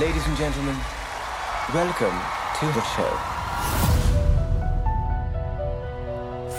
Ladies and gentlemen, welcome to the show.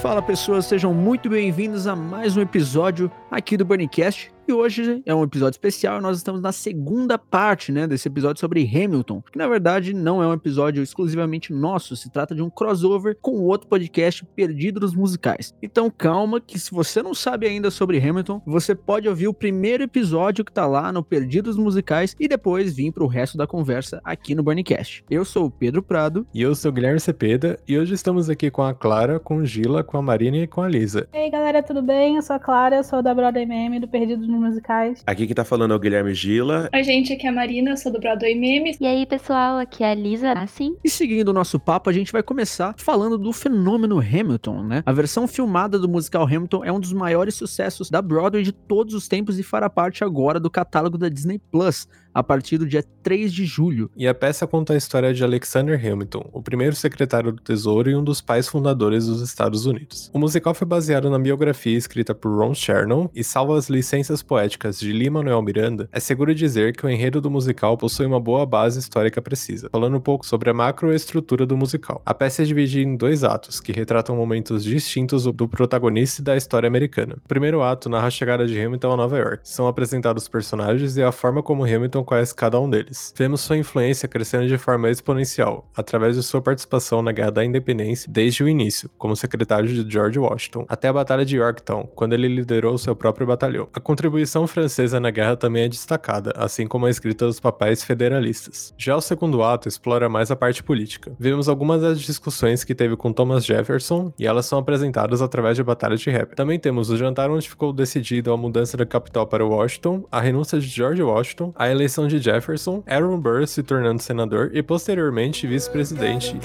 Fala pessoas, sejam muito bem-vindos a mais um episódio aqui do Burnicast. E hoje é um episódio especial, nós estamos na segunda parte, né, desse episódio sobre Hamilton, que na verdade não é um episódio exclusivamente nosso, se trata de um crossover com outro podcast Perdido dos Musicais. Então calma, que se você não sabe ainda sobre Hamilton, você pode ouvir o primeiro episódio que tá lá no Perdidos Musicais e depois vir pro resto da conversa aqui no Burnicast. Eu sou o Pedro Prado. E eu sou o Guilherme Cepeda, e hoje estamos aqui com a Clara, com o Gila, com a Marina e com a Lisa. E aí galera, tudo bem? Eu sou a Clara, eu sou da Broadway Meme do Perdidos nos Musicais. Aqui quem tá falando é o Guilherme Gila. Oi, gente, aqui é a Marina, eu sou do Broadway Memes. E aí, pessoal, aqui é a Lisa Assim. E seguindo o nosso papo, a gente vai começar falando do fenômeno Hamilton, né? A versão filmada do musical Hamilton é um dos maiores sucessos da Broadway de todos os tempos e fará parte agora do catálogo da Disney Plus, a partir do dia 3 de julho. E a peça conta a história de Alexander Hamilton, o primeiro secretário do Tesouro e um dos pais fundadores dos Estados Unidos. O musical foi baseado na biografia escrita por Ron Chernow e salvo as licenças poéticas de Lin-Manuel Miranda, é seguro dizer que o enredo do musical possui uma boa base histórica precisa, falando um pouco sobre a macroestrutura do musical. A peça é dividida em dois atos, que retratam momentos distintos do protagonista e da história americana. O primeiro ato narra a chegada de Hamilton a Nova York. São apresentados os personagens e a forma como Hamilton conhece cada um deles. Vemos sua influência crescendo de forma exponencial, através de sua participação na Guerra da Independência desde o início, como secretário de George Washington, até a Batalha de Yorktown, quando ele liderou seu próprio batalhão. A contribuição francesa na guerra também é destacada, assim como a escrita dos papéis federalistas. Já o segundo ato explora mais a parte política. Vemos algumas das discussões que teve com Thomas Jefferson e elas são apresentadas através de batalhas de rap. Também temos o jantar onde ficou decidido a mudança da capital para Washington, a renúncia de George Washington, a eleição de Jefferson, Aaron Burr se tornando senador e posteriormente vice-presidente.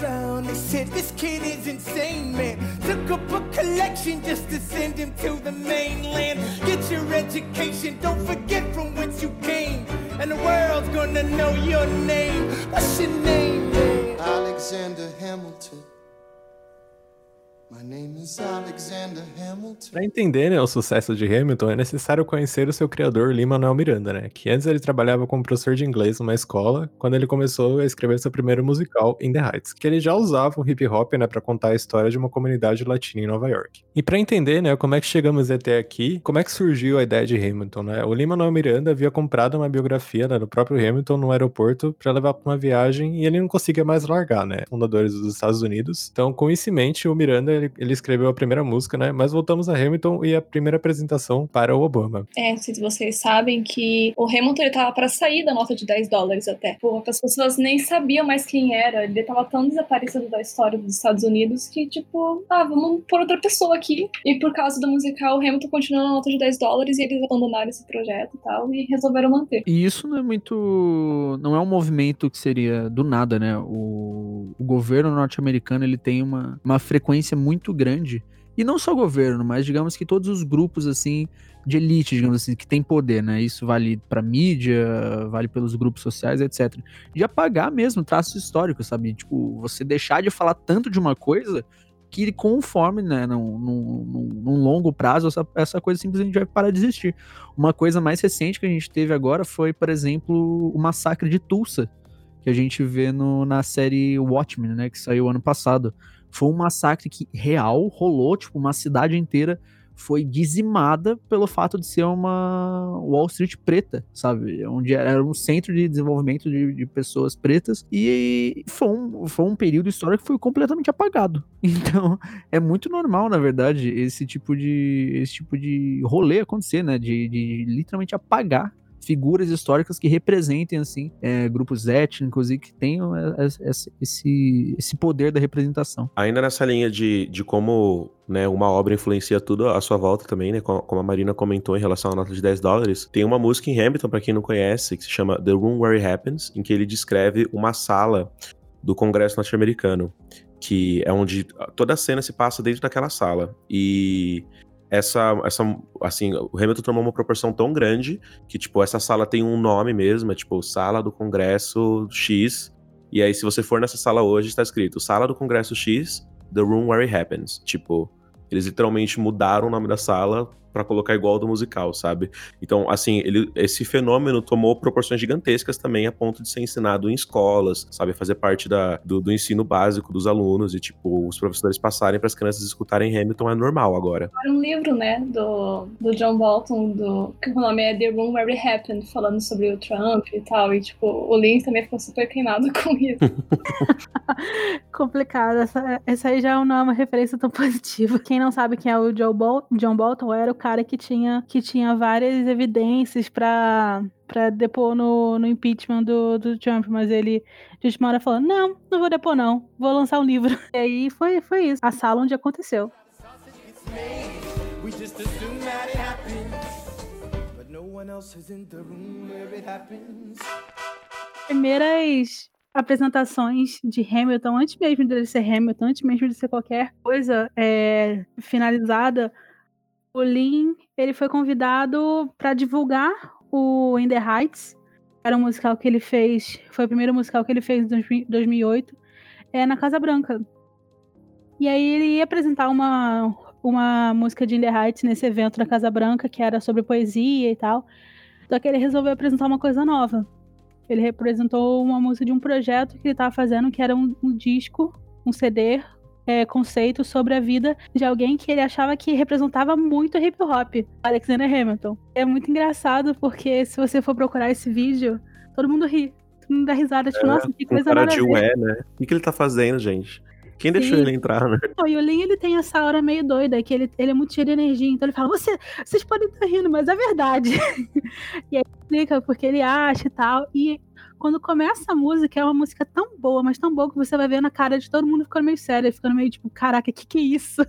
And the Para entender né, o sucesso de Hamilton, é necessário conhecer o seu criador, Lin-Manuel Miranda, né? Que antes ele trabalhava como professor de inglês numa escola, quando ele começou a escrever seu primeiro musical, In the Heights, que ele já usava o hip hop, né, para contar a história de uma comunidade latina em Nova York. E para entender, né, como é que chegamos até aqui, como é que surgiu a ideia de Hamilton, né? O Lin-Manuel Miranda havia comprado uma biografia né, do próprio Hamilton no aeroporto para levar para uma viagem e ele não conseguia mais largar, né? Fundadores dos Estados Unidos. Então, com isso em mente, o Miranda ele, ele escreveu a primeira música, né? Mas voltamos a Hamilton e a primeira apresentação para o Obama. É, se vocês sabem que o Hamilton ele tava para sair da nota de 10 dólares até. Pô, as pessoas nem sabiam mais quem era. Ele tava tão desaparecido da história dos Estados Unidos que, tipo, ah, vamos pôr outra pessoa aqui. E por causa do musical, o Hamilton continuou na nota de 10 dólares e eles abandonaram esse projeto e tal e resolveram manter. E isso não é muito. Não é um movimento que seria do nada, né? O, o governo norte-americano ele tem uma, uma frequência muito grande. E não só o governo, mas digamos que todos os grupos assim de elite, digamos assim, que tem poder, né? Isso vale para mídia, vale pelos grupos sociais, etc. De apagar mesmo traços históricos, sabe? Tipo, você deixar de falar tanto de uma coisa que conforme, né, num, num, num longo prazo, essa, essa coisa simplesmente vai parar de existir. Uma coisa mais recente que a gente teve agora foi, por exemplo, o massacre de Tulsa, que a gente vê no, na série Watchmen, né, que saiu ano passado. Foi um massacre que real rolou, tipo, uma cidade inteira foi dizimada pelo fato de ser uma Wall Street preta, sabe? Onde era um centro de desenvolvimento de, de, pessoas pretas e foi um, foi um período histórico que foi completamente apagado. Então, é muito normal, na verdade, esse tipo de, esse tipo de rolê acontecer, né? De, de literalmente apagar figuras históricas que representem assim é, grupos étnicos e que tenham esse, esse poder da representação. Ainda nessa linha de, de como né, uma obra influencia tudo à sua volta também, né, como a Marina comentou em relação à nota de 10 dólares, tem uma música em Hamilton, para quem não conhece, que se chama The Room Where It Happens, em que ele descreve uma sala do Congresso norte-americano, que é onde toda a cena se passa dentro daquela sala. E essa, essa, assim, o Hamilton tomou uma proporção tão grande que, tipo, essa sala tem um nome mesmo, é tipo, Sala do Congresso X, e aí se você for nessa sala hoje, está escrito Sala do Congresso X, The Room Where It Happens, tipo, eles literalmente mudaram o nome da sala pra colocar igual ao do musical, sabe? Então, assim, ele, esse fenômeno tomou proporções gigantescas também a ponto de ser ensinado em escolas, sabe? Fazer parte da, do, do ensino básico dos alunos e, tipo, os professores passarem para as crianças escutarem Hamilton é normal agora. Era um livro, né, do, do John Bolton, do, que o nome é The Room Where It Happened, falando sobre o Trump e tal, e, tipo, o Link também ficou super queimado com isso. Complicado. Essa, essa aí já não é uma referência tão positiva. Quem não sabe quem é o Joe Bol John Bolton era o cara que tinha, que tinha várias evidências pra, pra depor no, no impeachment do, do Trump, mas ele de última hora falou: não, não vou depor, não. Vou lançar um livro. E aí foi, foi isso. A sala onde aconteceu. Primeiras apresentações de Hamilton, antes mesmo dele ser Hamilton, antes mesmo de ser qualquer coisa é, finalizada, o Lin ele foi convidado para divulgar o In the Heights, era um musical que ele fez, foi o primeiro musical que ele fez em 2008, é, na Casa Branca. E aí ele ia apresentar uma, uma música de In the Heights nesse evento na Casa Branca, que era sobre poesia e tal. Só que ele resolveu apresentar uma coisa nova. Ele representou uma música de um projeto que ele estava fazendo, que era um, um disco, um CD, é, conceito sobre a vida de alguém que ele achava que representava muito hip hop, Alexander Hamilton. É muito engraçado porque se você for procurar esse vídeo, todo mundo ri. Todo mundo dá risada, tipo, É, nossa, que Um coisa ué, né? O que, ele tá fazendo, gente? Quem deixou Sim. ele entrar, né? E o Lin, ele tem essa hora meio doida, que ele, ele é muito cheio de energia. Então ele fala, Você, vocês podem estar rindo, mas é verdade. e aí explica porque ele acha e tal. E quando começa a música, é uma música tão boa, mas tão boa que você vai ver na cara de todo mundo ficando meio sério, ficando meio tipo, caraca, que que é isso?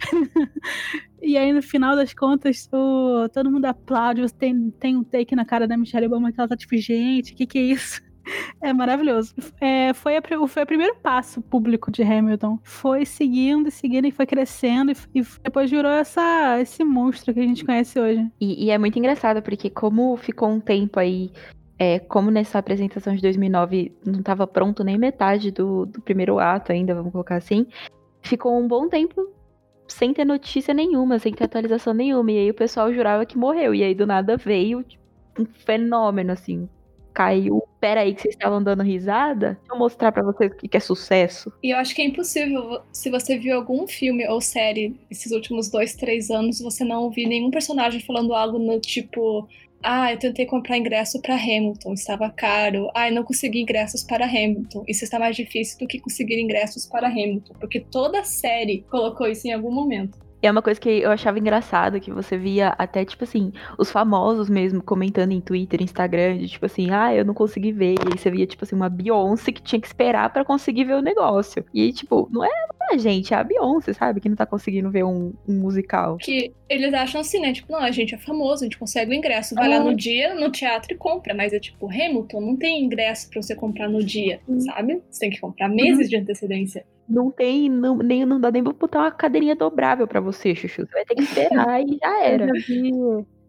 e aí, no final das contas, o, todo mundo aplaude, você tem, tem um take na cara da Michelle Obama que ela tá tipo, gente, que que é isso? É maravilhoso. É, foi, a, foi o primeiro passo público de Hamilton. Foi seguindo e seguindo e foi crescendo e, e depois virou essa, esse monstro que a gente conhece hoje. E, e é muito engraçado, porque como ficou um tempo aí, é, como nessa apresentação de 2009 não estava pronto nem metade do, do primeiro ato ainda, vamos colocar assim, ficou um bom tempo sem ter notícia nenhuma, sem ter atualização nenhuma. E aí o pessoal jurava que morreu. E aí do nada veio tipo, um fenômeno, assim. Caiu. Pera aí, que vocês estavam dando risada? Deixa eu mostrar pra vocês o que é sucesso. E eu acho que é impossível, se você viu algum filme ou série esses últimos dois, três anos, você não ouvir nenhum personagem falando algo no tipo. Ah, eu tentei comprar ingresso para Hamilton, estava caro. Ah, eu não consegui ingressos para Hamilton. Isso está mais difícil do que conseguir ingressos para Hamilton, porque toda série colocou isso em algum momento. E é uma coisa que eu achava engraçado, que você via até, tipo assim, os famosos mesmo comentando em Twitter, Instagram, de tipo assim, ah, eu não consegui ver. E aí você via, tipo assim, uma Beyoncé que tinha que esperar pra conseguir ver o negócio. E tipo, não é a gente, é a Beyoncé, sabe? Que não tá conseguindo ver um, um musical. Que eles acham assim, né? Tipo, não, a gente é famoso, a gente consegue o ingresso. Vai lá no dia, no teatro e compra. Mas é tipo, Hamilton não tem ingresso pra você comprar no dia, sabe? Você tem que comprar meses de antecedência. Não tem, não, nem, não dá nem pra botar uma cadeirinha dobrável pra você, Chuchu. Você vai ter que esperar e já era.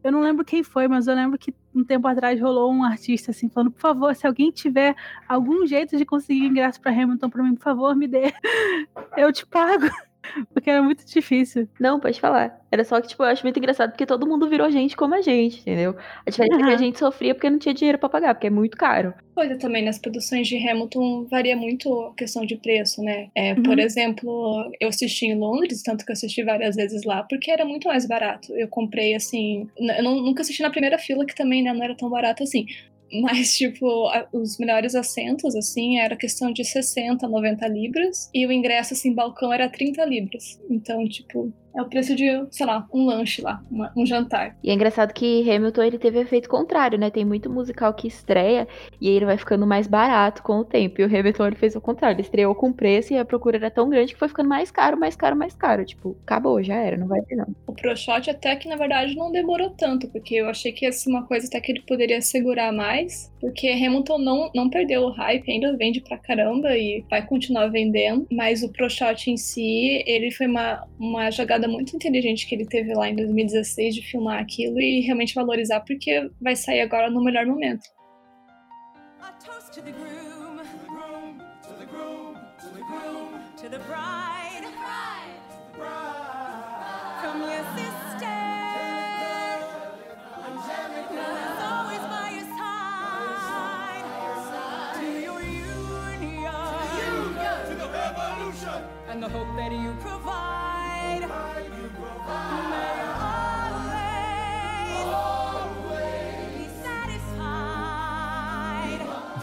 Eu, não lembro quem foi, mas eu lembro que um tempo atrás rolou um artista assim falando: por favor, se alguém tiver algum jeito de conseguir ingresso pra Hamilton pra mim, por favor, me dê. Eu te pago. Porque era muito difícil. Não, pode falar. Era só que, tipo, eu acho muito engraçado porque todo mundo virou gente como a gente, entendeu? A diferença é que a gente sofria porque não tinha dinheiro pra pagar, porque é muito caro. Coisa também nas produções de Hamilton varia muito a questão de preço, né? É, Uhum. Por exemplo, eu assisti em Londres, tanto que eu assisti várias vezes lá, porque era muito mais barato. Eu comprei assim. Eu não- nunca assisti na primeira fila, que também né, não era tão barato assim. Mas, tipo, a- os melhores assentos, assim, era questão de 60, 90 libras. E o ingresso, assim, balcão era 30 libras. Então, tipo, é o preço de, sei lá, um lanche lá, uma- um jantar. E é engraçado que Hamilton ele teve efeito contrário, né? Tem muito musical que estreia e ele vai ficando mais barato com o tempo. E o Hamilton ele fez o contrário, ele estreou com preço e a procura era tão grande que foi ficando mais caro, mais caro, mais caro. Tipo, acabou, já era, não vai ter não. O ProShot até que, na verdade, não demorou tanto, porque eu achei que ia ser uma coisa até que ele poderia segurar mais, porque Hamilton não, não perdeu o hype, ainda vende pra caramba e vai continuar vendendo, mas o ProShot em si, ele foi uma, uma jogada muito inteligente que ele teve lá em 2016 de filmar aquilo e realmente valorizar, porque vai sair agora no melhor momento. A toast. To the groom, to the groom, to the groom, to the bride.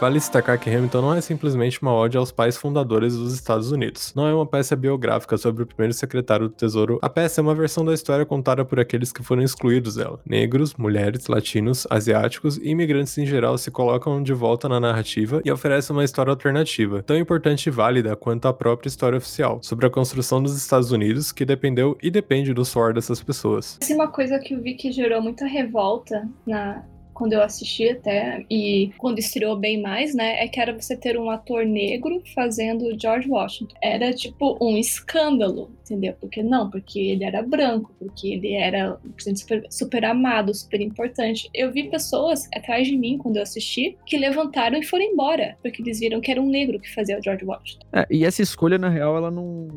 Vale destacar que Hamilton não é simplesmente uma ode aos pais fundadores dos Estados Unidos. Não é uma peça biográfica sobre o primeiro secretário do Tesouro. A peça é uma versão da história contada por aqueles que foram excluídos dela. Negros, mulheres, latinos, asiáticos e imigrantes em geral se colocam de volta na narrativa e oferecem uma história alternativa, tão importante e válida quanto a própria história oficial, sobre a construção dos Estados Unidos que dependeu e depende do suor dessas pessoas. Essa é uma coisa que eu vi que gerou muita revolta na quando eu assisti até e quando estreou bem mais, né, é que era você ter um ator negro fazendo George Washington. Era tipo um escândalo, entendeu? Porque não, porque ele era branco, porque ele era super, super amado, super importante. Eu vi pessoas atrás de mim quando eu assisti que levantaram e foram embora, porque eles viram que era um negro que fazia o George Washington. É, e essa escolha, na real, ela não,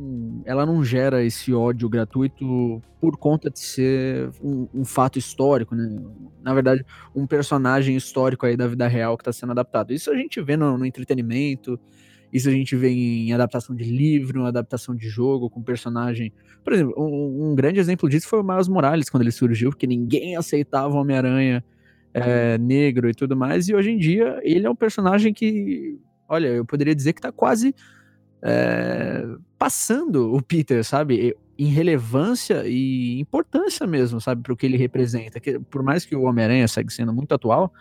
ela não gera esse ódio gratuito por conta de ser um, um fato histórico, né? Na verdade, um personagem histórico aí da vida real que está sendo adaptado. Isso a gente vê no, no entretenimento, isso a gente vê em adaptação de livro, adaptação de jogo, com personagem. Por exemplo, um, um grande exemplo disso foi o Miles Morales, quando ele surgiu, porque ninguém aceitava o Homem-Aranha é, negro e tudo mais, e hoje em dia ele é um personagem que, olha, eu poderia dizer que tá quase é, passando o Peter, sabe? Em relevância e importância mesmo, sabe? Para o que ele representa. Que, por mais que o Homem-Aranha segue sendo muito atual,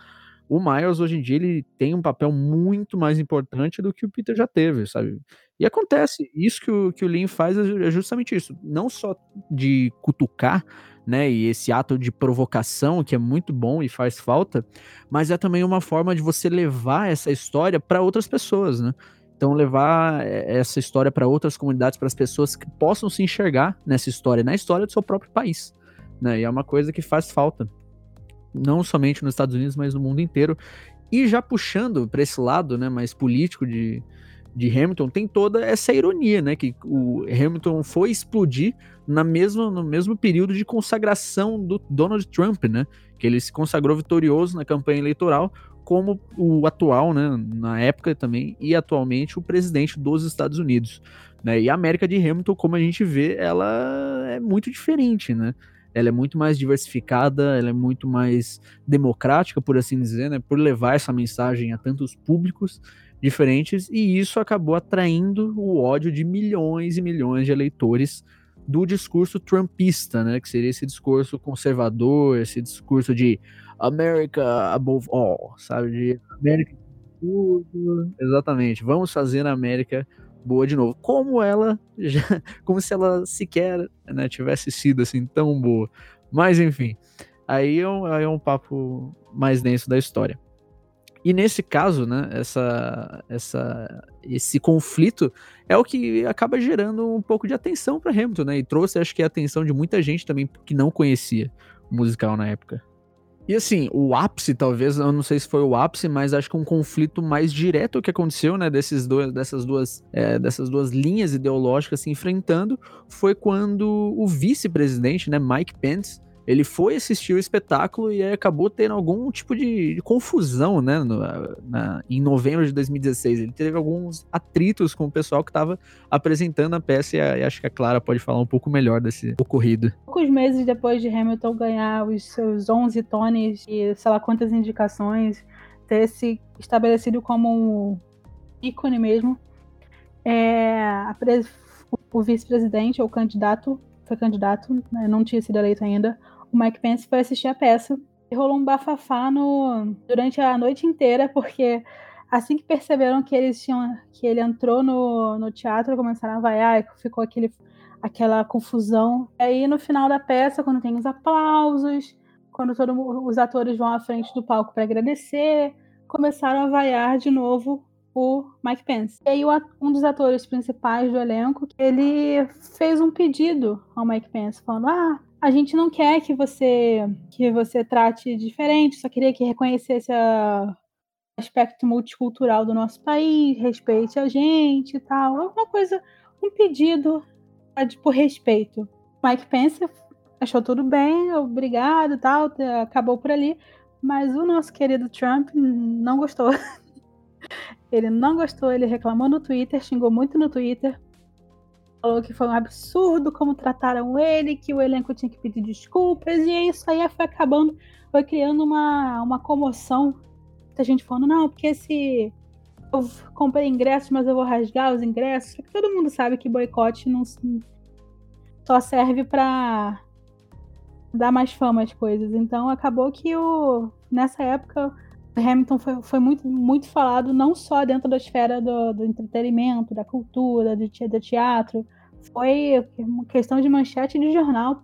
o Miles hoje em dia ele tem um papel muito mais importante do que o Peter já teve, sabe? E acontece, isso que o, que o Lin faz é justamente isso, não só de cutucar, né, e esse ato de provocação que é muito bom e faz falta, mas é também uma forma de você levar essa história para outras pessoas, né? Então levar eh, essa história para outras comunidades, para as pessoas que possam se enxergar nessa história, na história do seu próprio país, né? E é uma coisa que faz falta, não somente nos Estados Unidos, mas no mundo inteiro. E já puxando para esse lado, né, mais político de, de Hamilton, tem toda essa ironia, né, que o Hamilton foi explodir na mesma, no mesmo período de consagração do Donald Trump, né, que ele se consagrou vitorioso na campanha eleitoral como o atual, né, na época também, e atualmente o presidente dos Estados Unidos. Né? E a América de Hamilton, como a gente vê, ela é muito diferente, né? Ela é muito mais diversificada, ela é muito mais democrática, por assim dizer, né? Por levar essa mensagem a tantos públicos diferentes, e isso acabou atraindo o ódio de milhões e milhões de eleitores do discurso trumpista, né? Que seria esse discurso conservador, esse discurso de America above all, sabe? De América tudo. Exatamente. Vamos fazer a América boa de novo. Como ela já, como se ela sequer né, tivesse sido assim tão boa. Mas enfim, aí é um, aí é um papo mais denso da história. E nesse caso, né, essa, essa, esse conflito é o que acaba gerando um pouco de atenção para Hamilton, né? E trouxe, acho que, a atenção de muita gente também que não conhecia o musical na época. E assim, o ápice, talvez, eu não sei se foi o ápice, mas acho que um conflito mais direto que aconteceu, né, desses dois, dessas, duas, é, dessas duas linhas ideológicas se enfrentando, foi quando o vice-presidente, né, Mike Pence, ele foi assistir o espetáculo e acabou tendo algum tipo de, de confusão, né, no, na, em novembro de 2016. Ele teve alguns atritos com o pessoal que estava apresentando a peça e, a, e acho que a Clara pode falar um pouco melhor desse ocorrido. Poucos meses depois de Hamilton ganhar os seus 11 Tonys e sei lá quantas indicações, ter se estabelecido como um ícone mesmo, é, o vice-presidente ou candidato, foi candidato, né, não tinha sido eleito ainda, o Mike Pence foi assistir a peça e rolou um bafafá no, durante a noite inteira, porque assim que perceberam que eles tinham que ele entrou no, no teatro, começaram a vaiar, ficou aquele, aquela confusão. Aí no final da peça, quando tem os aplausos, quando todos os atores vão à frente do palco para agradecer, começaram a vaiar de novo o Mike Pence. E aí um dos atores principais do elenco, ele fez um pedido ao Mike Pence, falando: "Ah, a gente não quer que você que você trate diferente, só queria que reconhecesse o aspecto multicultural do nosso país, respeite a gente e tal. Alguma coisa, um pedido por respeito. Mike Pence achou tudo bem, obrigado tal, acabou por ali. Mas o nosso querido Trump não gostou. ele não gostou, ele reclamou no Twitter, xingou muito no Twitter, falou que foi um absurdo como trataram ele, que o elenco tinha que pedir desculpas, e isso aí foi acabando, foi criando uma, uma comoção. Muita gente falando, não, porque esse. Eu comprei ingressos, mas eu vou rasgar os ingressos. Só que todo mundo sabe que boicote não só serve para dar mais fama às coisas. Então acabou que o nessa época Hamilton foi, foi muito, muito falado não só dentro da esfera do, do entretenimento, da cultura, do, do teatro. Foi uma questão de manchete de jornal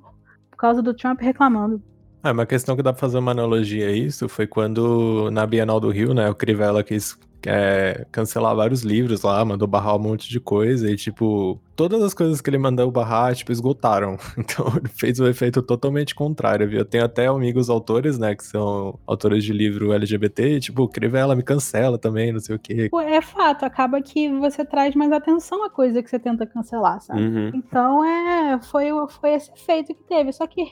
por causa do Trump reclamando. É, uma questão que dá pra fazer uma analogia a isso foi quando na Bienal do Rio, né, o Crivella quis é, cancelar vários livros lá, mandou barrar um monte de coisa e, tipo, todas as coisas que ele mandou barrar, tipo, esgotaram. Então, ele fez o efeito totalmente contrário, viu? Eu tenho até amigos autores, né, que são autores de livro LGBT e, tipo, Crivella me cancela também, não sei o quê. É fato, acaba que você traz mais atenção à coisa que você tenta cancelar, sabe? Uhum. Então, é, foi, foi esse efeito que teve. Só que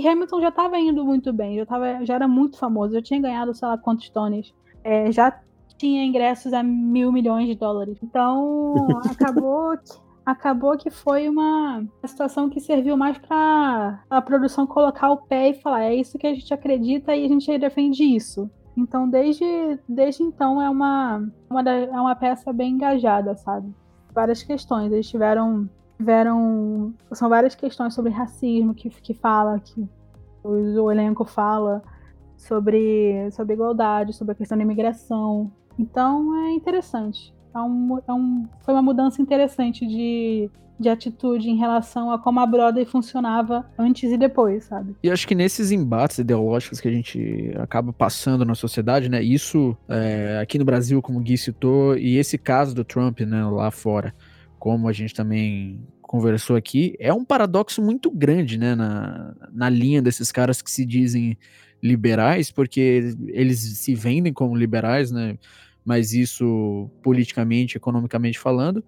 Hamilton já estava indo muito bem, já, tava, já era muito famoso, já tinha ganhado, sei lá, quantos Tonys. É, já tinha ingressos a mil milhões de dólares. Então, acabou que, acabou que foi uma situação que serviu mais para a produção colocar o pé e falar: é isso que a gente acredita e a gente defende isso. Então, desde, desde então, é uma, uma, é uma peça bem engajada, sabe? Várias questões. Eles tiveram. tiveram são várias questões sobre racismo que, que fala, que o, o elenco fala sobre, sobre igualdade, sobre a questão da imigração. Então é interessante. É um, é um, foi uma mudança interessante de, de atitude em relação a como a Broadway funcionava antes e depois, sabe? E acho que nesses embates ideológicos que a gente acaba passando na sociedade, né? Isso é, aqui no Brasil, como o Gui citou, e esse caso do Trump, né, lá fora, como a gente também conversou aqui, é um paradoxo muito grande, né, na, na linha desses caras que se dizem liberais, porque eles se vendem como liberais, né? Mas isso politicamente, economicamente falando.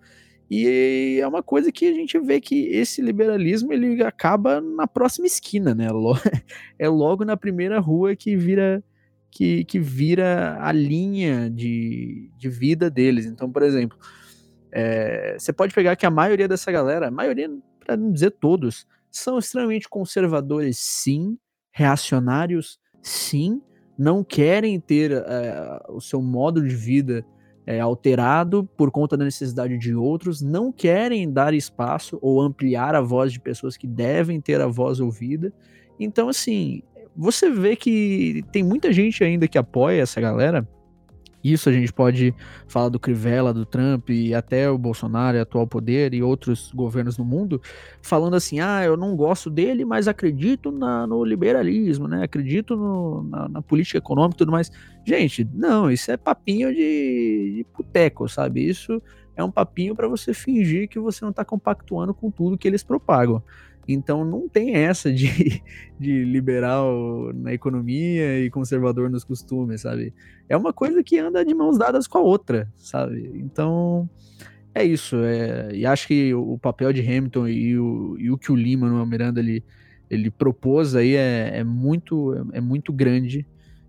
E é uma coisa que a gente vê que esse liberalismo ele acaba na próxima esquina, né? É logo na primeira rua que vira que, que vira a linha de, de vida deles. Então, por exemplo, é, você pode pegar que a maioria dessa galera, a maioria, para não dizer todos, são extremamente conservadores, sim, reacionários, sim, não querem ter é, o seu modo de vida é, alterado por conta da necessidade de outros, não querem dar espaço ou ampliar a voz de pessoas que devem ter a voz ouvida. Então, assim, você vê que tem muita gente ainda que apoia essa galera, isso a gente pode falar do Crivella, do Trump e até o Bolsonaro, atual poder e outros governos no mundo, falando assim: ah, eu não gosto dele, mas acredito na, no liberalismo, né? Acredito no, na, na, política econômica e tudo mais. Gente, não, isso é papinho de, de boteco, sabe? Isso é um papinho para você fingir que você não está compactuando com tudo que eles propagam. Então não tem essa de, de liberal na economia e conservador nos costumes, sabe? É uma coisa que anda de mãos dadas com a outra, sabe? Então é isso. É, e acho que o papel de Hamilton e o, e o que o Lima no Miranda ele, ele propôs aí é, é muito, é, é muito grande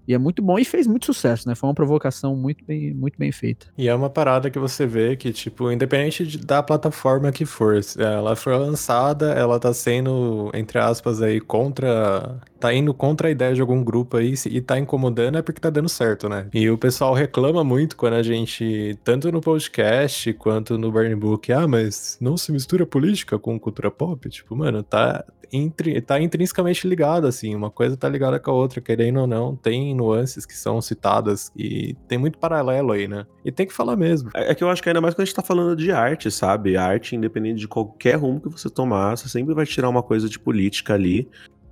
e é muito bom e fez muito sucesso, né? Foi uma provocação muito bem, muito bem feita. E é uma parada que você vê que, tipo, independente de, da plataforma que for, ela foi lançada, ela tá sendo, entre aspas, aí, contra. Tá indo contra a ideia de algum grupo aí e tá incomodando é porque tá dando certo, né? E o pessoal reclama muito quando a gente, tanto no podcast quanto no Burn Book, ah, mas não se mistura política com cultura pop? Tipo, mano, tá, intri tá intrinsecamente ligado, assim, uma coisa tá ligada com a outra, querendo ou não, tem nuances que são citadas e tem muito paralelo aí, né? E tem que falar mesmo. É, é que eu acho que ainda mais quando a gente tá falando de arte, sabe? arte, independente de qualquer rumo que você tomar, você sempre vai tirar uma coisa de política ali,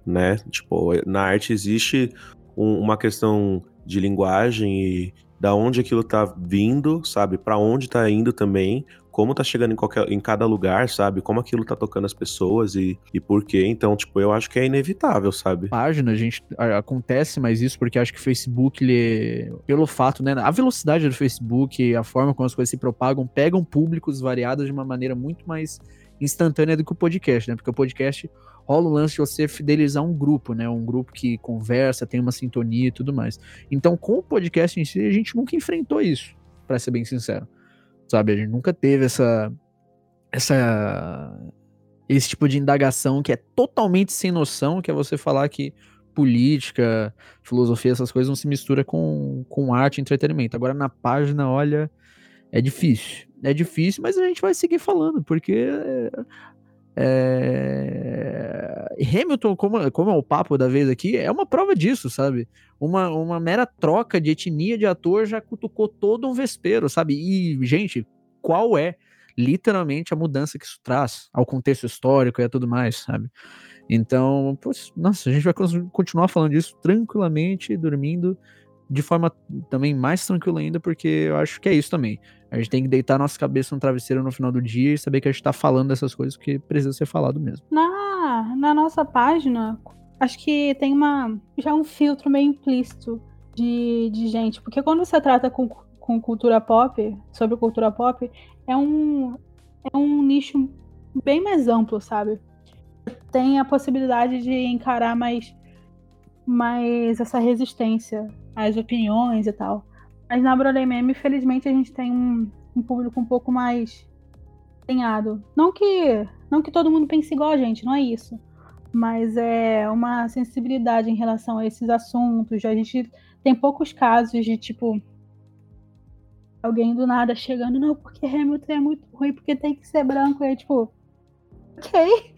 né? Tipo, na arte existe um, uma questão de linguagem e da onde aquilo tá vindo, sabe? Para onde tá indo também, como tá chegando em, qualquer, em cada lugar, sabe? Como aquilo tá tocando as pessoas e, e por quê. Então, tipo, eu acho que é inevitável, sabe? Página, a gente acontece mais isso porque acho que o Facebook, ele, pelo fato, né? A velocidade do Facebook, a forma como as coisas se propagam, pegam públicos variados de uma maneira muito mais instantânea do que o podcast, né? Porque o podcast rola o lance de você fidelizar um grupo, né? Um grupo que conversa, tem uma sintonia e tudo mais. Então, com o podcast em si, a gente nunca enfrentou isso, para ser bem sincero sabe? A gente nunca teve essa essa esse tipo de indagação que é totalmente sem noção, que é você falar que política, filosofia, essas coisas não se mistura com, com arte e entretenimento. Agora na página, olha, é difícil. É difícil, mas a gente vai seguir falando, porque é... Hamilton, como, como é o papo da vez aqui, é uma prova disso, sabe? Uma, uma mera troca de etnia de ator já cutucou todo um vespeiro, sabe? E, gente, qual é literalmente a mudança que isso traz ao contexto histórico e a tudo mais, sabe? Então, pois, nossa, a gente vai continuar falando disso tranquilamente, dormindo de forma também mais tranquila ainda, porque eu acho que é isso também. A gente tem que deitar nossa cabeça no travesseiro no final do dia e saber que a gente tá falando dessas coisas que precisa ser falado mesmo. Na, na nossa página, acho que tem uma já um filtro meio implícito de, de gente, porque quando você trata com, com cultura pop, sobre cultura pop, é um, é um nicho bem mais amplo, sabe? Tem a possibilidade de encarar mais, mais essa resistência às opiniões e tal. Mas na Broadway Meme, felizmente, a gente tem um, um público um pouco mais alinhado. Não que, não que todo mundo pense igual a gente, não é isso. Mas é uma sensibilidade em relação a esses assuntos. A gente tem poucos casos de, tipo, alguém do nada chegando, não, porque Hamilton é muito ruim, porque tem que ser branco. E é tipo, ok.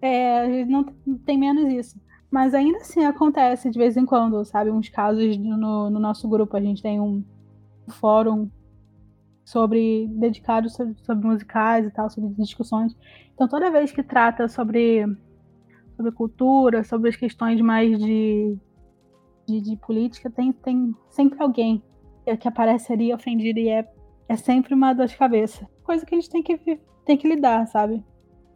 É, não, tem menos isso. Mas ainda assim acontece de vez em quando, sabe? Uns casos no, no nosso grupo. A gente tem um fórum sobre dedicado sobre, sobre, musicais e tal, sobre discussões. Então toda vez que trata sobre, sobre cultura, sobre as questões mais de, de, de política, tem, tem sempre alguém que aparece ali ofendido e é, é sempre uma dor de cabeça. Coisa que a gente tem que, tem que lidar, sabe?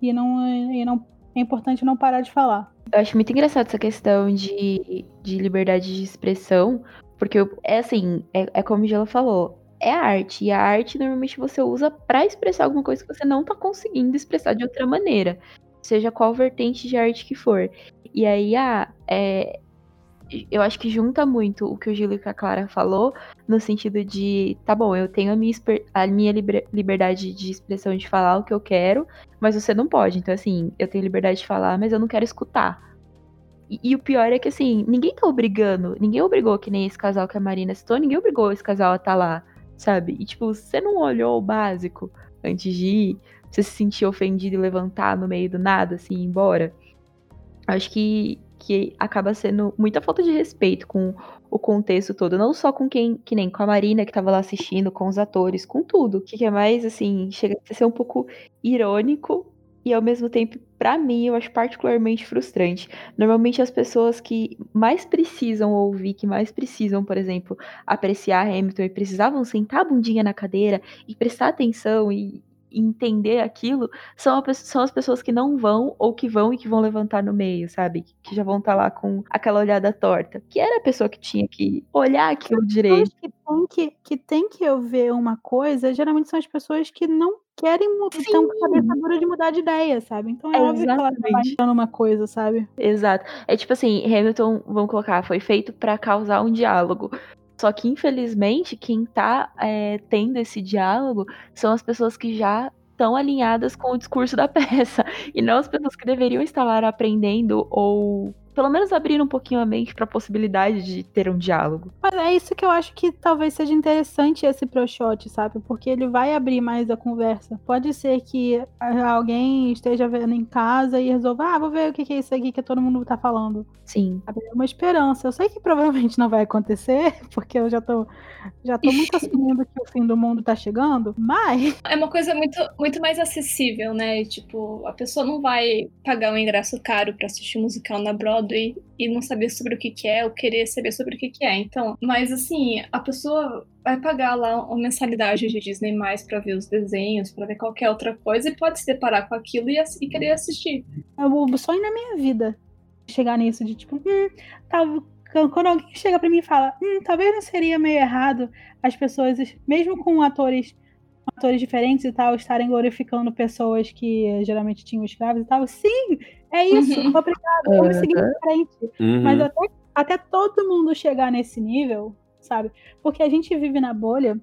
E não, e não é importante não parar de falar. Eu acho muito engraçado essa questão de, de liberdade de expressão, porque é assim, é, é como Gelo falou, é arte, e a arte normalmente você usa para expressar alguma coisa que você não tá conseguindo expressar de outra maneira, seja qual vertente de arte que for. E aí, ah, é, eu acho que junta muito o que o Gil e a Clara falou, no sentido de, tá bom, eu tenho a minha, a minha liberdade de expressão de falar o que eu quero, mas você não pode. Então, assim, eu tenho liberdade de falar, mas eu não quero escutar. E, e, o pior é que, assim, ninguém tá obrigando, ninguém obrigou, que nem esse casal que a Marina citou, ninguém obrigou esse casal a tá lá, sabe? E, tipo, você não olhou o básico antes de ir, você se sentiu ofendido e levantar no meio do nada, assim, embora. Acho que que acaba sendo muita falta de respeito com o contexto todo, não só com quem, que nem com a Marina que tava lá assistindo, com os atores, com tudo. O que é mais, assim, chega a ser um pouco irônico e ao mesmo tempo, para mim, eu acho particularmente frustrante. Normalmente as pessoas que mais precisam ouvir, que mais precisam, por exemplo, apreciar Hamilton e precisavam sentar a bundinha na cadeira e prestar atenção e, entender aquilo são, a, são as pessoas que não vão ou que vão e que vão levantar no meio, sabe? Que já vão estar tá lá com aquela olhada torta. Que era a pessoa que tinha que olhar aquilo direito. Que tem que, que tem que ver uma coisa, geralmente são as pessoas que não querem estão com a cabeça dura de mudar de ideia, sabe? Então é, é óbvio exatamente. que ela tá uma coisa, sabe? Exato. É tipo assim, Hamilton, vamos colocar, foi feito para causar um diálogo. Só que, infelizmente, quem tá é, tendo esse diálogo são as pessoas que já estão alinhadas com o discurso da peça. E não as pessoas que deveriam estar lá aprendendo ou pelo menos abrir um pouquinho a mente para a possibilidade de ter um diálogo. Mas é isso que eu acho que talvez seja interessante esse pro shot, sabe? Porque ele vai abrir mais a conversa. Pode ser que alguém esteja vendo em casa e resolva, ah, vou ver o que é isso aqui que todo mundo tá falando. Sim. É uma esperança. Eu sei que provavelmente não vai acontecer, porque eu já tô, já tô muito assumindo que o fim do mundo tá chegando, mas. É uma coisa muito, muito mais acessível, né? Tipo, a pessoa não vai pagar um ingresso caro para assistir musical na Broadway Broadway e não saber sobre o que, que é, ou querer saber sobre o que, que é. Então, mas assim, a pessoa vai pagar lá uma mensalidade de Disney mais para ver os desenhos, para ver qualquer outra coisa e pode se deparar com aquilo e, e querer assistir. É o sonho na minha vida chegar nisso de tipo, hum, tá, quando alguém chega para mim e fala, hum, talvez não seria meio errado as pessoas, mesmo com atores atores diferentes e tal, estarem glorificando pessoas que geralmente tinham escravos e tal. Sim, é isso. Uhum. Obrigado. Vamos seguir em frente. Uhum. Mas até, até todo mundo chegar nesse nível, sabe? Porque a gente vive na bolha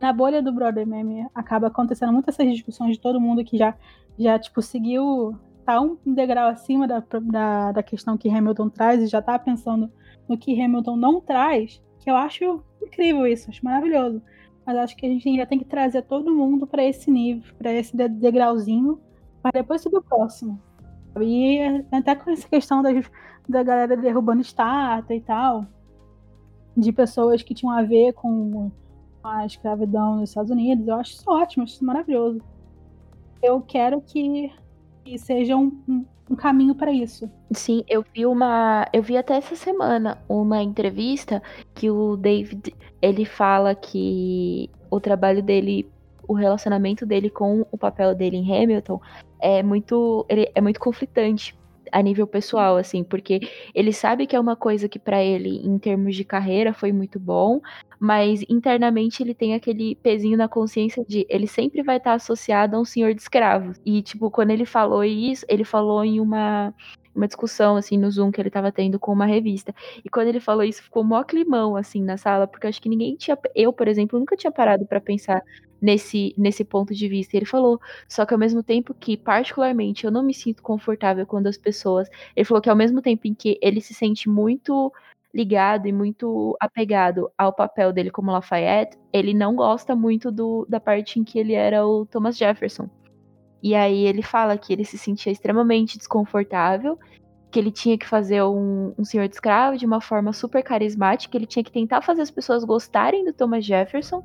Na bolha do Brother Meme acaba acontecendo muitas essas discussões de todo mundo que já, já tipo, seguiu, tá um degrau acima da, da, da questão que Hamilton traz e já tá pensando no que Hamilton não traz, que eu acho incrível isso, acho maravilhoso. Mas acho que a gente ainda tem que trazer todo mundo para esse nível, para esse degrauzinho, para depois subir o próximo. E até com essa questão da, da galera derrubando estátua e tal, de pessoas que tinham a ver com a escravidão nos Estados Unidos, eu acho isso ótimo, acho isso maravilhoso. Eu quero que, que seja um, um, um caminho para isso. Sim, eu vi uma, eu vi até essa semana uma entrevista que o David, ele fala que o trabalho dele, o relacionamento dele com o papel dele em Hamilton é muito, ele é muito conflitante a nível pessoal, assim, porque ele sabe que é uma coisa que para ele, em termos de carreira, foi muito bom, mas internamente ele tem aquele pezinho na consciência de ele sempre vai estar associado a um senhor de escravos. E, tipo, quando ele falou isso, ele falou em uma uma discussão, assim, no Zoom que ele tava tendo com uma revista. E quando ele falou isso, ficou mó climão, assim, na sala, porque acho que ninguém tinha. Eu, por exemplo, nunca tinha parado para pensar nesse, nesse ponto de vista. Ele falou, só que ao mesmo tempo que, particularmente, eu não me sinto confortável quando as pessoas. Ele falou que ao mesmo tempo em que ele se sente muito ligado e muito apegado ao papel dele como Lafayette, ele não gosta muito do, da parte em que ele era o Thomas Jefferson. E aí ele fala que ele se sentia extremamente desconfortável, que ele tinha que fazer um, um senhor de escravo de uma forma super carismática, ele tinha que tentar fazer as pessoas gostarem do Thomas Jefferson,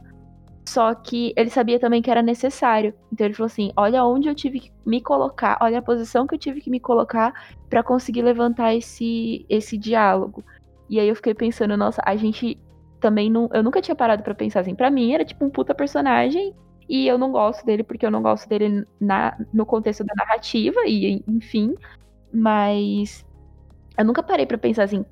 só que ele sabia também que era necessário. Então ele falou assim: olha onde eu tive que me colocar, olha a posição que eu tive que me colocar para conseguir levantar esse, esse diálogo. E aí eu fiquei pensando, nossa, a gente também não. Eu nunca tinha parado para pensar assim. Para mim era tipo um puta personagem. E eu não gosto dele porque eu não gosto dele na, no contexto da narrativa, e enfim. Mas eu nunca parei para pensar assim.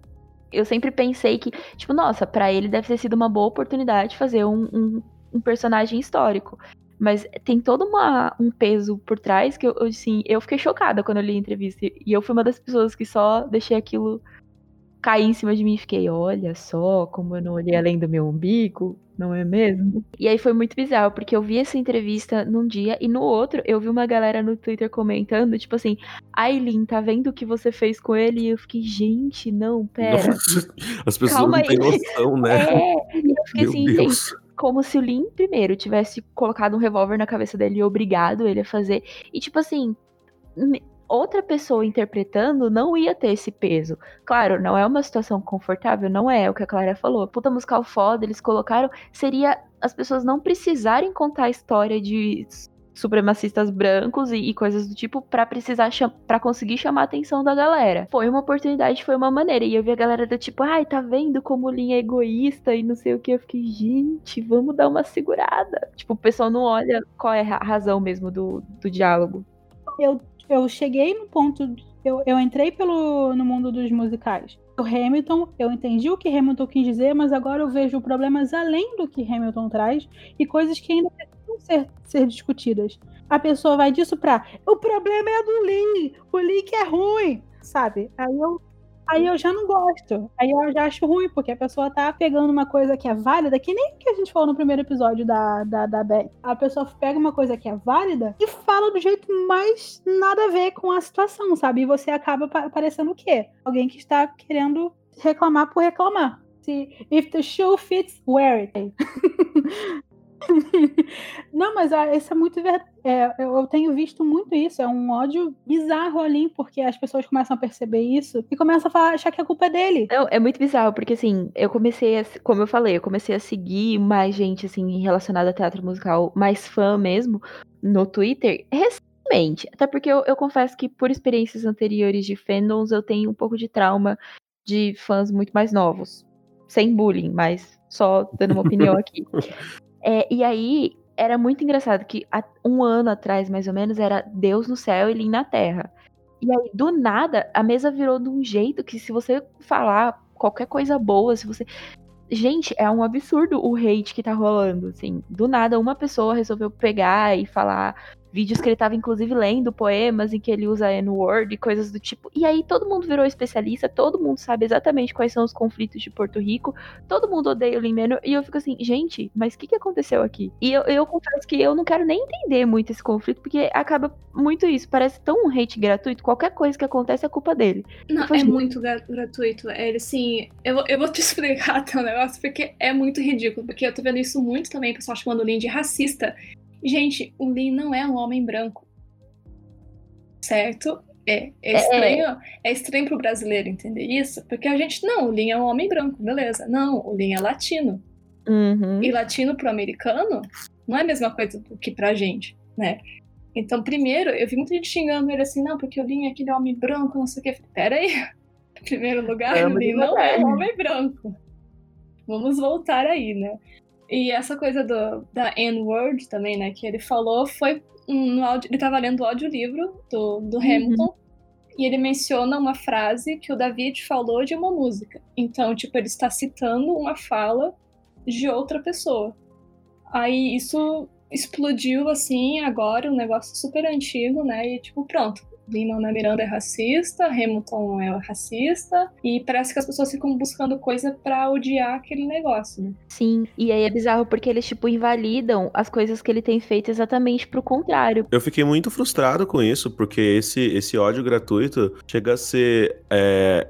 Eu sempre pensei que, tipo, nossa, para ele deve ter sido uma boa oportunidade fazer um, um um personagem histórico. Mas tem todo uma, um peso por trás que eu, assim, eu fiquei chocada quando eu li a entrevista. E eu fui uma das pessoas que só deixei aquilo cair em cima de mim e fiquei, olha só como eu não olhei além do meu umbigo, não é mesmo? E aí foi muito bizarro, porque eu vi essa entrevista num dia e no outro eu vi uma galera no Twitter comentando, tipo assim, Aileen, tá vendo o que você fez com ele? E eu fiquei, gente, não, pera. Nossa, as pessoas Calma não têm noção, né? É, e eu fiquei meu assim, Deus. gente como se o Lin primeiro tivesse colocado um revólver na cabeça dele e obrigado ele a fazer. E tipo assim, outra pessoa interpretando não ia ter esse peso. Claro, não é uma situação confortável, não é, é o que a Clara falou. Puta musical foda, eles colocaram, seria as pessoas não precisarem contar a história de supremacistas brancos e, e coisas do tipo para precisar para conseguir chamar a atenção da galera. Foi uma oportunidade, foi uma maneira. E eu vi a galera do tipo, ai, tá vendo como linha é egoísta e não sei o que. Eu fiquei, gente, vamos dar uma segurada. Tipo, o pessoal não olha qual é a razão mesmo do, do diálogo. Eu, eu cheguei no ponto. Eu, eu entrei pelo, no mundo dos musicais. O Hamilton, eu entendi o que Hamilton quis dizer, mas agora eu vejo problemas além do que Hamilton traz e coisas que ainda ser, ser discutidas. A pessoa vai disso pra. O problema é do link. O link é ruim. Sabe? Aí eu. Aí eu já não gosto. Aí eu já acho ruim, porque a pessoa tá pegando uma coisa que é válida, que nem que a gente falou no primeiro episódio da, da, da Beth. A pessoa pega uma coisa que é válida e fala do jeito mais nada a ver com a situação, sabe? E você acaba parecendo o quê? Alguém que está querendo reclamar por reclamar. Se if the shoe fits, wear it. Não, mas ah, isso é muito verdade. É, eu tenho visto muito isso. É um ódio bizarro ali, porque as pessoas começam a perceber isso e começam a falar, achar que a culpa é dele. Não, é muito bizarro, porque assim, eu comecei a, como eu falei, eu comecei a seguir mais gente, assim, relacionada a teatro musical, mais fã mesmo, no Twitter, recentemente. Até porque eu, eu confesso que, por experiências anteriores de fandoms, eu tenho um pouco de trauma de fãs muito mais novos. Sem bullying, mas só dando uma opinião aqui. É, e aí era muito engraçado que há um ano atrás, mais ou menos, era Deus no céu e Lin na terra. E aí, do nada, a mesa virou de um jeito que se você falar qualquer coisa boa, se você. Gente, é um absurdo o hate que tá rolando, assim. Do nada, uma pessoa resolveu pegar e falar vídeos que ele tava inclusive lendo poemas em que ele usa N-word e coisas do tipo. E aí todo mundo virou especialista, todo mundo sabe exatamente quais são os conflitos de Porto Rico, todo mundo odeia o Lin-Manuel e eu fico assim, gente, mas o que, que aconteceu aqui? E eu, eu confesso que eu não quero nem entender muito esse conflito, porque acaba muito isso, parece tão um hate gratuito, qualquer coisa que acontece é culpa dele. Não, é muito- muito gra- gratuito. É, assim, eu, vou- eu vou te explicar até o negócio, porque é muito ridículo. Porque eu tô vendo isso muito também, pessoal chamando o Lin de racista. Gente, o Lin não é um homem branco. Certo? É, é estranho, é estranho pro brasileiro entender isso, porque a gente, não, o Lin é um homem branco, beleza. Não, o Lin é latino. Uhum. E latino pro americano não é a mesma coisa do que pra gente, né? Então, primeiro, eu vi muita gente xingando ele assim, não, porque o Lin é aquele homem branco, não sei o que. Pera aí. Em primeiro lugar, É, o Lin é não é um homem branco. Vamos voltar aí, né? E essa coisa do, da N-word também, né, que ele falou, foi no áudio, ele tava lendo o audiolivro do, do Hamilton, e ele menciona uma frase que o David falou de uma música. Então, tipo, ele está citando uma fala de outra pessoa. Aí isso explodiu assim agora, um negócio super antigo, né? E tipo, pronto. Lin-Manuel Miranda é racista, Hamilton é racista, e parece que as pessoas ficam buscando coisa pra odiar aquele negócio, né? Sim, e aí é bizarro porque eles, tipo, invalidam as coisas que ele tem feito exatamente pro contrário. Eu fiquei muito frustrado com isso, porque esse, esse ódio gratuito chega a ser é,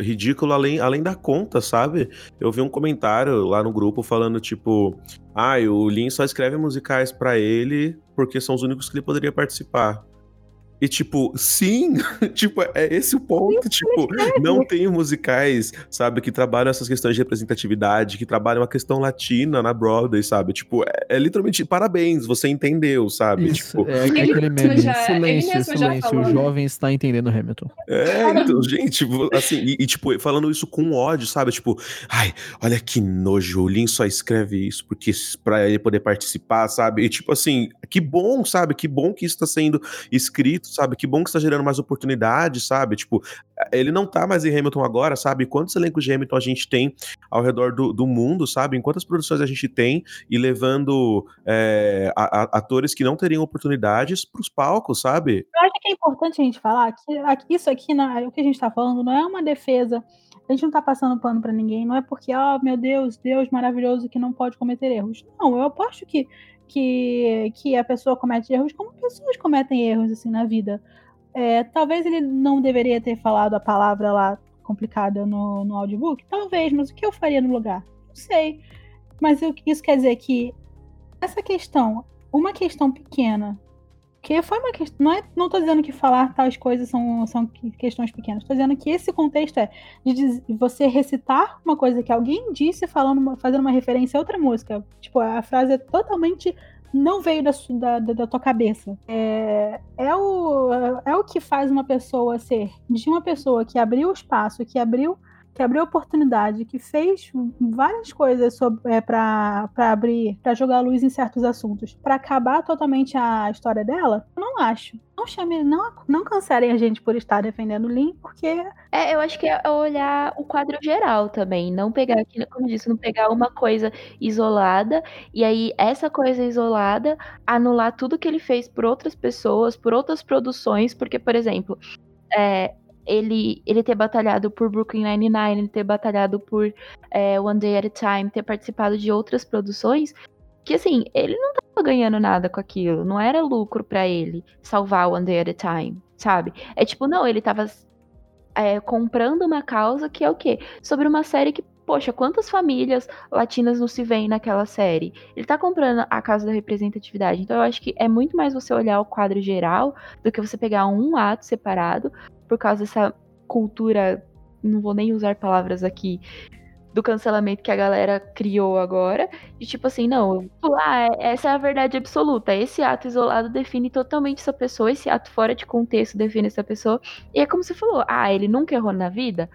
ridículo além, além da conta, sabe? Eu vi um comentário lá no grupo falando, tipo, ah, o Lin só escreve musicais pra ele porque são os únicos que ele poderia participar. E, tipo, sim, tipo, é esse o ponto. tipo, não tem musicais, sabe, que trabalham essas questões de representatividade, que trabalham a questão latina na Broadway, sabe? Tipo, é, é literalmente parabéns, você entendeu, sabe? Isso, Tipo, é, Ele aquele meme. já- ele silêncio, silêncio. falou, O jovem está entendendo Hamilton. É, então, gente, assim, e, e, tipo, falando isso com ódio, sabe? Tipo, ai, olha que nojo, o Lin só escreve isso porque pra ele poder participar, sabe? E tipo assim, que bom, sabe? Que bom que isso tá sendo escrito, sabe? Que bom que está gerando mais oportunidades, sabe? Tipo, ele não tá mais em Hamilton agora, sabe? Quantos elencos de Hamilton a gente tem ao redor do, do mundo, sabe? Em quantas produções a gente tem e levando é, a- a- atores que não teriam oportunidades pros palcos, sabe? Eu acho que é importante a gente falar que isso aqui, na- o que a gente tá falando, não é uma defesa. A gente não tá passando pano pra ninguém. Não é porque, oh meu Deus, Deus maravilhoso que não pode cometer erros. Não, eu aposto que, que, que a pessoa comete erros como pessoas cometem erros assim na vida. É, talvez ele não deveria ter falado a palavra lá complicada no, no audiobook. Talvez, mas o que eu faria no lugar? Não sei. Mas eu- isso quer dizer que essa questão, uma questão pequena, que foi uma questão. Não, é, não tô dizendo que falar tais coisas são, são que- questões pequenas. Tô dizendo que esse contexto é de você recitar uma coisa que alguém disse falando, fazendo uma referência a outra música. Tipo, a frase é totalmente. Não veio da, da, da- tua cabeça. É, é, o, é o que faz uma pessoa ser. De uma pessoa que abriu espaço, que abriu que abriu oportunidade, que fez várias coisas é, para abrir, para jogar luz em certos assuntos, para acabar totalmente a história dela, eu não acho. Não chame, não, não cancelem a gente por estar defendendo o Lin, porque É, eu acho que é olhar o quadro geral também, não pegar, como disse, não pegar uma coisa isolada e aí essa coisa isolada anular tudo que ele fez por outras pessoas, por outras produções, porque, por exemplo, é, ele, ele ter batalhado por Brooklyn Nine-Nine, ele ter batalhado por é, One Day at a Time, ter participado de outras produções, que assim, ele não tava ganhando nada com aquilo, não era lucro pra ele salvar One Day at a Time, sabe? É tipo, não, ele tava é, comprando uma causa que é o quê? Sobre uma série que, poxa, quantas famílias latinas não se veem naquela série? Ele tá comprando a causa da representatividade. Então eu acho que é muito mais você olhar o quadro geral do que você pegar um ato separado por causa dessa cultura, não vou nem usar palavras aqui, do cancelamento que a galera criou agora, de tipo assim, não, ah, essa é a verdade absoluta, esse ato isolado define totalmente essa pessoa, esse ato fora de contexto define essa pessoa, e é como você falou, ah, ele nunca errou na vida?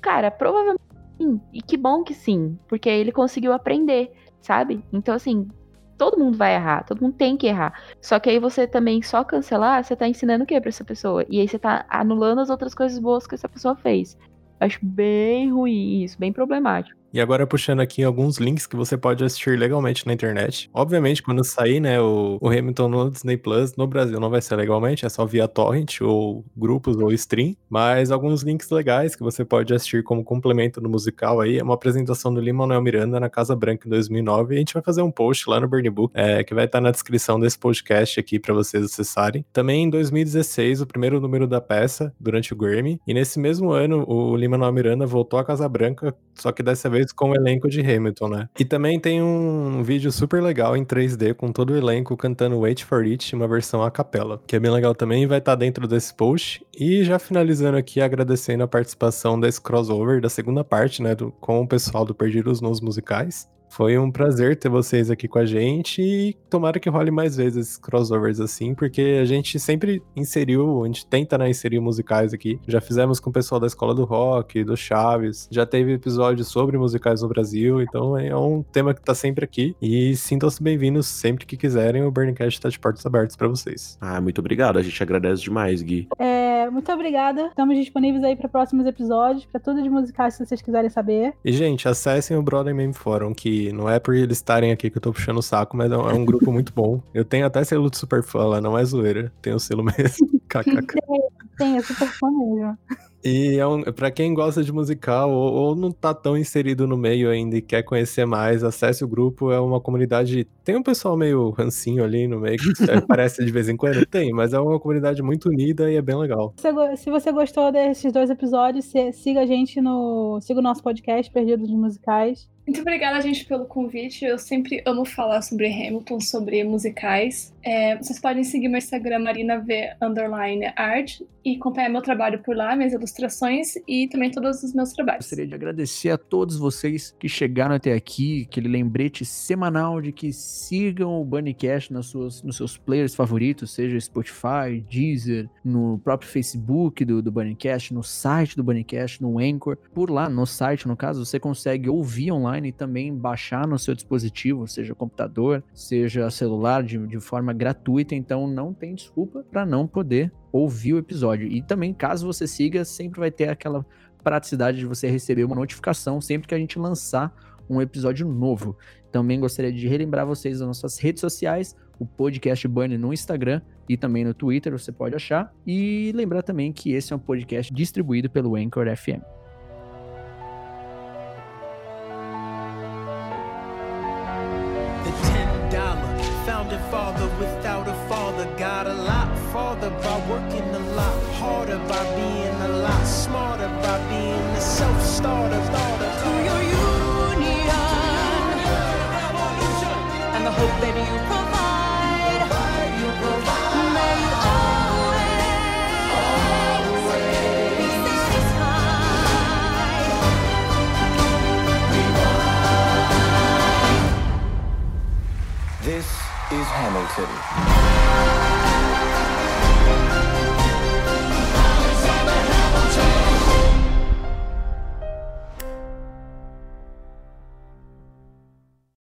Cara, provavelmente sim, e que bom que sim, porque ele conseguiu aprender, sabe? Então, assim, todo mundo vai errar, todo mundo tem que errar. Só que aí você também só cancelar, você tá ensinando o que pra essa pessoa? E aí você tá anulando as outras coisas boas que essa pessoa fez. Acho bem ruim isso, bem problemático. E agora puxando aqui alguns links que você pode assistir legalmente na internet. Obviamente, quando sair, né, o, o Hamilton no Disney Plus, no Brasil não vai ser legalmente, é só via torrent ou grupos ou stream, mas alguns links legais que você pode assistir como complemento no musical aí, é uma apresentação do Lin-Manuel Miranda na Casa Branca em 2009, e a gente vai fazer um post lá no Burn Book, é, que vai estar na descrição desse podcast aqui para vocês acessarem. Também em 2016, o primeiro número da peça, durante o Grammy, e nesse mesmo ano, o Lin-Manuel Miranda voltou à Casa Branca, só que dessa vez com o elenco de Hamilton, né? E também tem um vídeo super legal em 3D com todo o elenco cantando Wait for It, uma versão a capela, que é bem legal também vai estar dentro desse post. E já finalizando aqui, agradecendo a participação desse crossover da segunda parte, né, do, com o pessoal do Perdidos nos Musicais. Foi um prazer ter vocês aqui com a gente e tomara que role mais vezes esses crossovers assim, porque a gente sempre inseriu, a gente tenta né, inserir musicais aqui. Já fizemos com o pessoal da Escola do Rock, do Chaves, já teve episódios sobre musicais no Brasil, então é um tema que tá sempre aqui. E sintam-se bem-vindos sempre que quiserem, o Burncast tá de portas abertas para vocês. Ah, muito obrigado, a gente agradece demais, Gui. É, muito obrigada. Estamos disponíveis aí para próximos episódios, para tudo de musicais se vocês quiserem saber. E, gente, acessem o Brother Meme Forum, que não é por eles estarem aqui que eu tô puxando o saco, mas é um, é grupo muito bom. Eu tenho até selo de super fã lá, não é zoeira. Tenho o selo mesmo. KKK. Tem, é super fã mesmo. E é um, pra quem gosta de musical ou, ou, não tá tão inserido no meio ainda e quer conhecer mais, acesse o grupo. É uma comunidade. Tem um pessoal meio rancinho ali no meio, que aparece de vez em quando. Tem, mas é uma comunidade muito unida e é bem legal. Se você gostou desses dois episódios, siga a gente no. Siga o nosso podcast, Perdidos nos Musicais. Muito obrigada, gente, pelo convite. Eu sempre amo falar sobre Hamilton, sobre musicais. É, vocês podem seguir meu Instagram, marinav_art, e acompanhar meu trabalho por lá, minhas ilustrações e também todos os meus trabalhos. Gostaria de agradecer a todos vocês que chegaram até aqui, aquele lembrete semanal de que sigam o Bunnycast nas suas, nos seus players favoritos, seja Spotify, Deezer, no próprio Facebook do, do Bunnycast, no site do Bunnycast, no Anchor. Por lá, no site, no caso, você consegue ouvir online e também baixar no seu dispositivo, seja computador, seja celular, de, de forma gratuita. Então não tem desculpa para não poder ouvir o episódio. E também, caso você siga, sempre vai ter aquela praticidade de você receber uma notificação sempre que a gente lançar um episódio novo. Também gostaria de relembrar vocês das nossas redes sociais, o podcast Bunny no Instagram e também no Twitter, você pode achar. E lembrar também que esse é um podcast distribuído pelo Anchor FM. City.